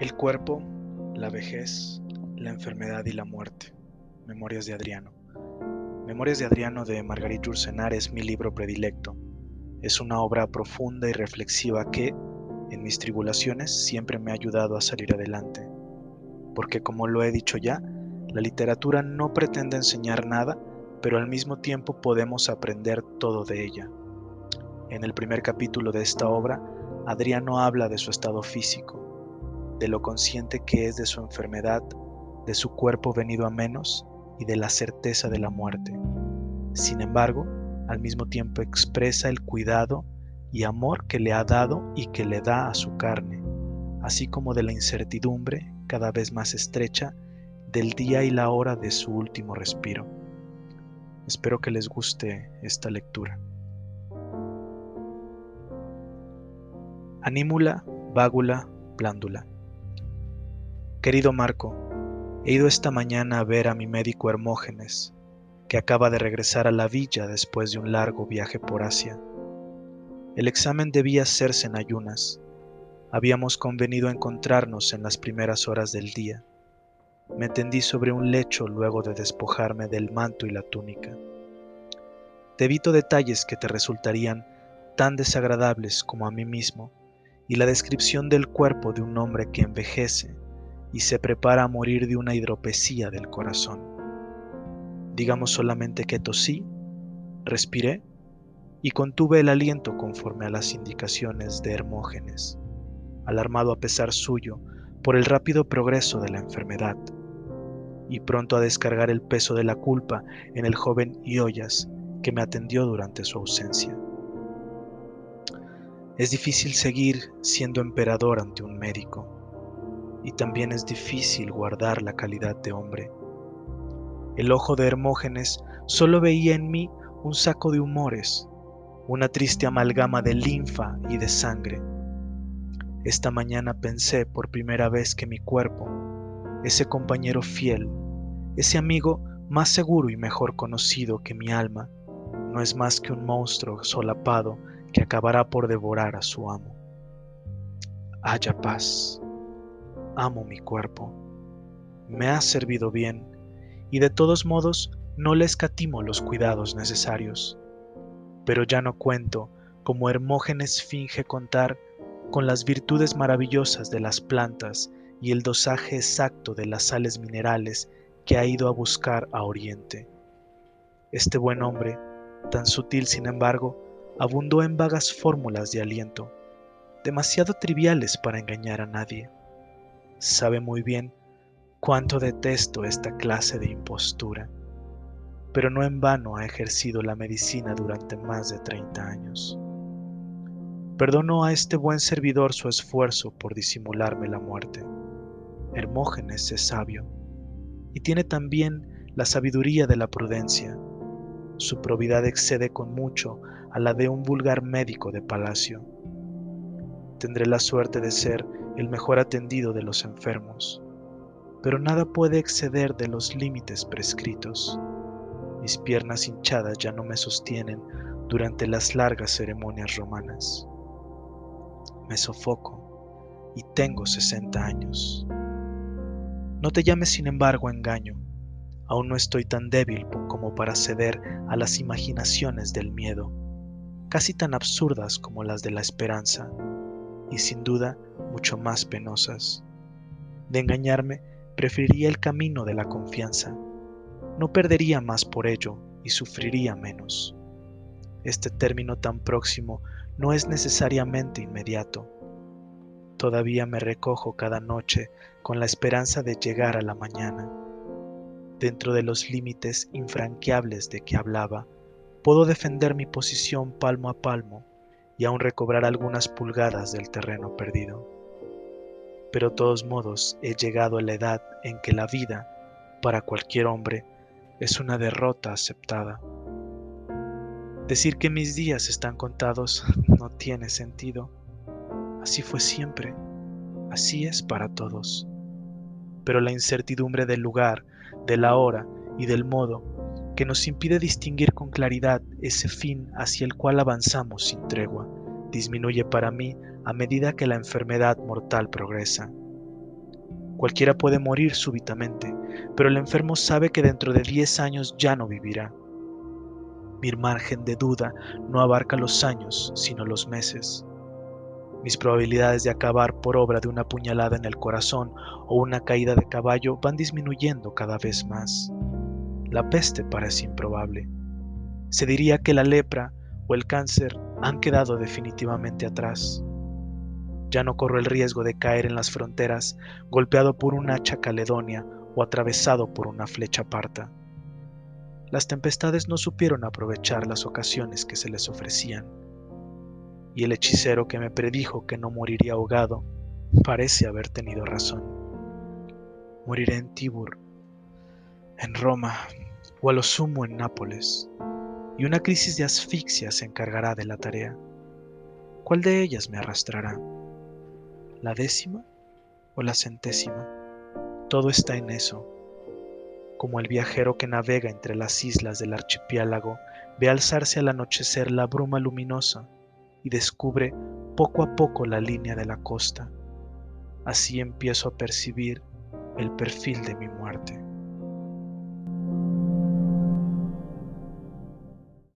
El cuerpo, la vejez, la enfermedad y la muerte. Memorias de Adriano. Memorias de Adriano de Margarit Yourcenar es mi libro predilecto. Es una obra profunda y reflexiva que, en mis tribulaciones, siempre me ha ayudado a salir adelante. Porque como lo he dicho ya, la literatura no pretende enseñar nada, pero al mismo tiempo podemos aprender todo de ella. En el primer capítulo de esta obra, Adriano habla de su estado físico, de lo consciente que es de su enfermedad, de su cuerpo venido a menos y de la certeza de la muerte. Sin embargo, al mismo tiempo expresa el cuidado y amor que le ha dado y que le da a su carne, así como de la incertidumbre cada vez más estrecha del día y la hora de su último respiro. Espero que les guste esta lectura. Anímula, vágula, plándula. Querido Marco, he ido esta mañana a ver a mi médico Hermógenes, que acaba de regresar a la villa después de un largo viaje por Asia. El examen debía hacerse en ayunas. Habíamos convenido encontrarnos en las primeras horas del día. Me tendí sobre un lecho luego de despojarme del manto y la túnica. Te evito detalles que te resultarían tan desagradables como a mí mismo y la descripción del cuerpo de un hombre que envejece y se prepara a morir de una hidropesía del corazón. Digamos solamente que tosí, respiré y contuve el aliento conforme a las indicaciones de Hermógenes, alarmado a pesar suyo por el rápido progreso de la enfermedad y pronto a descargar el peso de la culpa en el joven Iollas que me atendió durante su ausencia. Es difícil seguir siendo emperador ante un médico y también es difícil guardar la calidad de hombre. El ojo de Hermógenes solo veía en mí un saco de humores, una triste amalgama de linfa y de sangre. Esta mañana pensé por primera vez que mi cuerpo, ese compañero fiel, ese amigo más seguro y mejor conocido que mi alma, no es más que un monstruo solapado que acabará por devorar a su amo. Haya paz amo mi cuerpo. Me ha servido bien y de todos modos no le escatimo los cuidados necesarios. Pero ya no cuento, como Hermógenes finge contar, con las virtudes maravillosas de las plantas y el dosaje exacto de las sales minerales que ha ido a buscar a Oriente. Este buen hombre, tan sutil sin embargo, abundó en vagas fórmulas de aliento, demasiado triviales para engañar a nadie sabe muy bien cuánto detesto esta clase de impostura, pero no en vano ha ejercido la medicina durante más de 30 años. Perdono a este buen servidor su esfuerzo por disimularme la muerte. Hermógenes es sabio y tiene también la sabiduría de la prudencia. Su probidad excede con mucho a la de un vulgar médico de palacio. Tendré la suerte de ser el mejor atendido de los enfermos, pero nada puede exceder de los límites prescritos. Mis piernas hinchadas ya no me sostienen durante las largas ceremonias romanas. Me sofoco y tengo 60 años. No te llames sin embargo engaño. Aún no estoy tan débil como para ceder a las imaginaciones del miedo, casi tan absurdas como las de la esperanza, y sin duda mucho más penosas. De engañarme, preferiría el camino de la confianza. No perdería más por ello y sufriría menos. Este término tan próximo no es necesariamente inmediato. Todavía me recojo cada noche con la esperanza de llegar a la mañana. Dentro de los límites infranqueables de que hablaba, puedo defender mi posición palmo a palmo y aún recobrar algunas pulgadas del terreno perdido pero de todos modos he llegado a la edad en que la vida, para cualquier hombre, es una derrota aceptada. Decir que mis días están contados no tiene sentido. Así fue siempre, así es para todos. Pero la incertidumbre del lugar, de la hora y del modo que nos impide distinguir con claridad ese fin hacia el cual avanzamos sin tregua, disminuye para mí a medida que la enfermedad mortal progresa. Cualquiera puede morir súbitamente, pero el enfermo sabe que dentro de 10 años ya no vivirá. Mi margen de duda no abarca los años, sino los meses. Mis probabilidades de acabar por obra de una puñalada en el corazón o una caída de caballo van disminuyendo cada vez más. La peste parece improbable. Se diría que la lepra o el cáncer han quedado definitivamente atrás. Ya no corro el riesgo de caer en las fronteras golpeado por un hacha caledonia o atravesado por una flecha parta. Las tempestades no supieron aprovechar las ocasiones que se les ofrecían y el hechicero que me predijo que no moriría ahogado parece haber tenido razón. Moriré en Tibur, en Roma o a lo sumo en Nápoles, y una crisis de asfixia se encargará de la tarea. ¿Cuál de ellas me arrastrará? ¿La décima o la centésima? Todo está en eso. Como el viajero que navega entre las islas del archipiélago ve alzarse al anochecer la bruma luminosa y descubre poco a poco la línea de la costa. Así empiezo a percibir el perfil de mi muerte.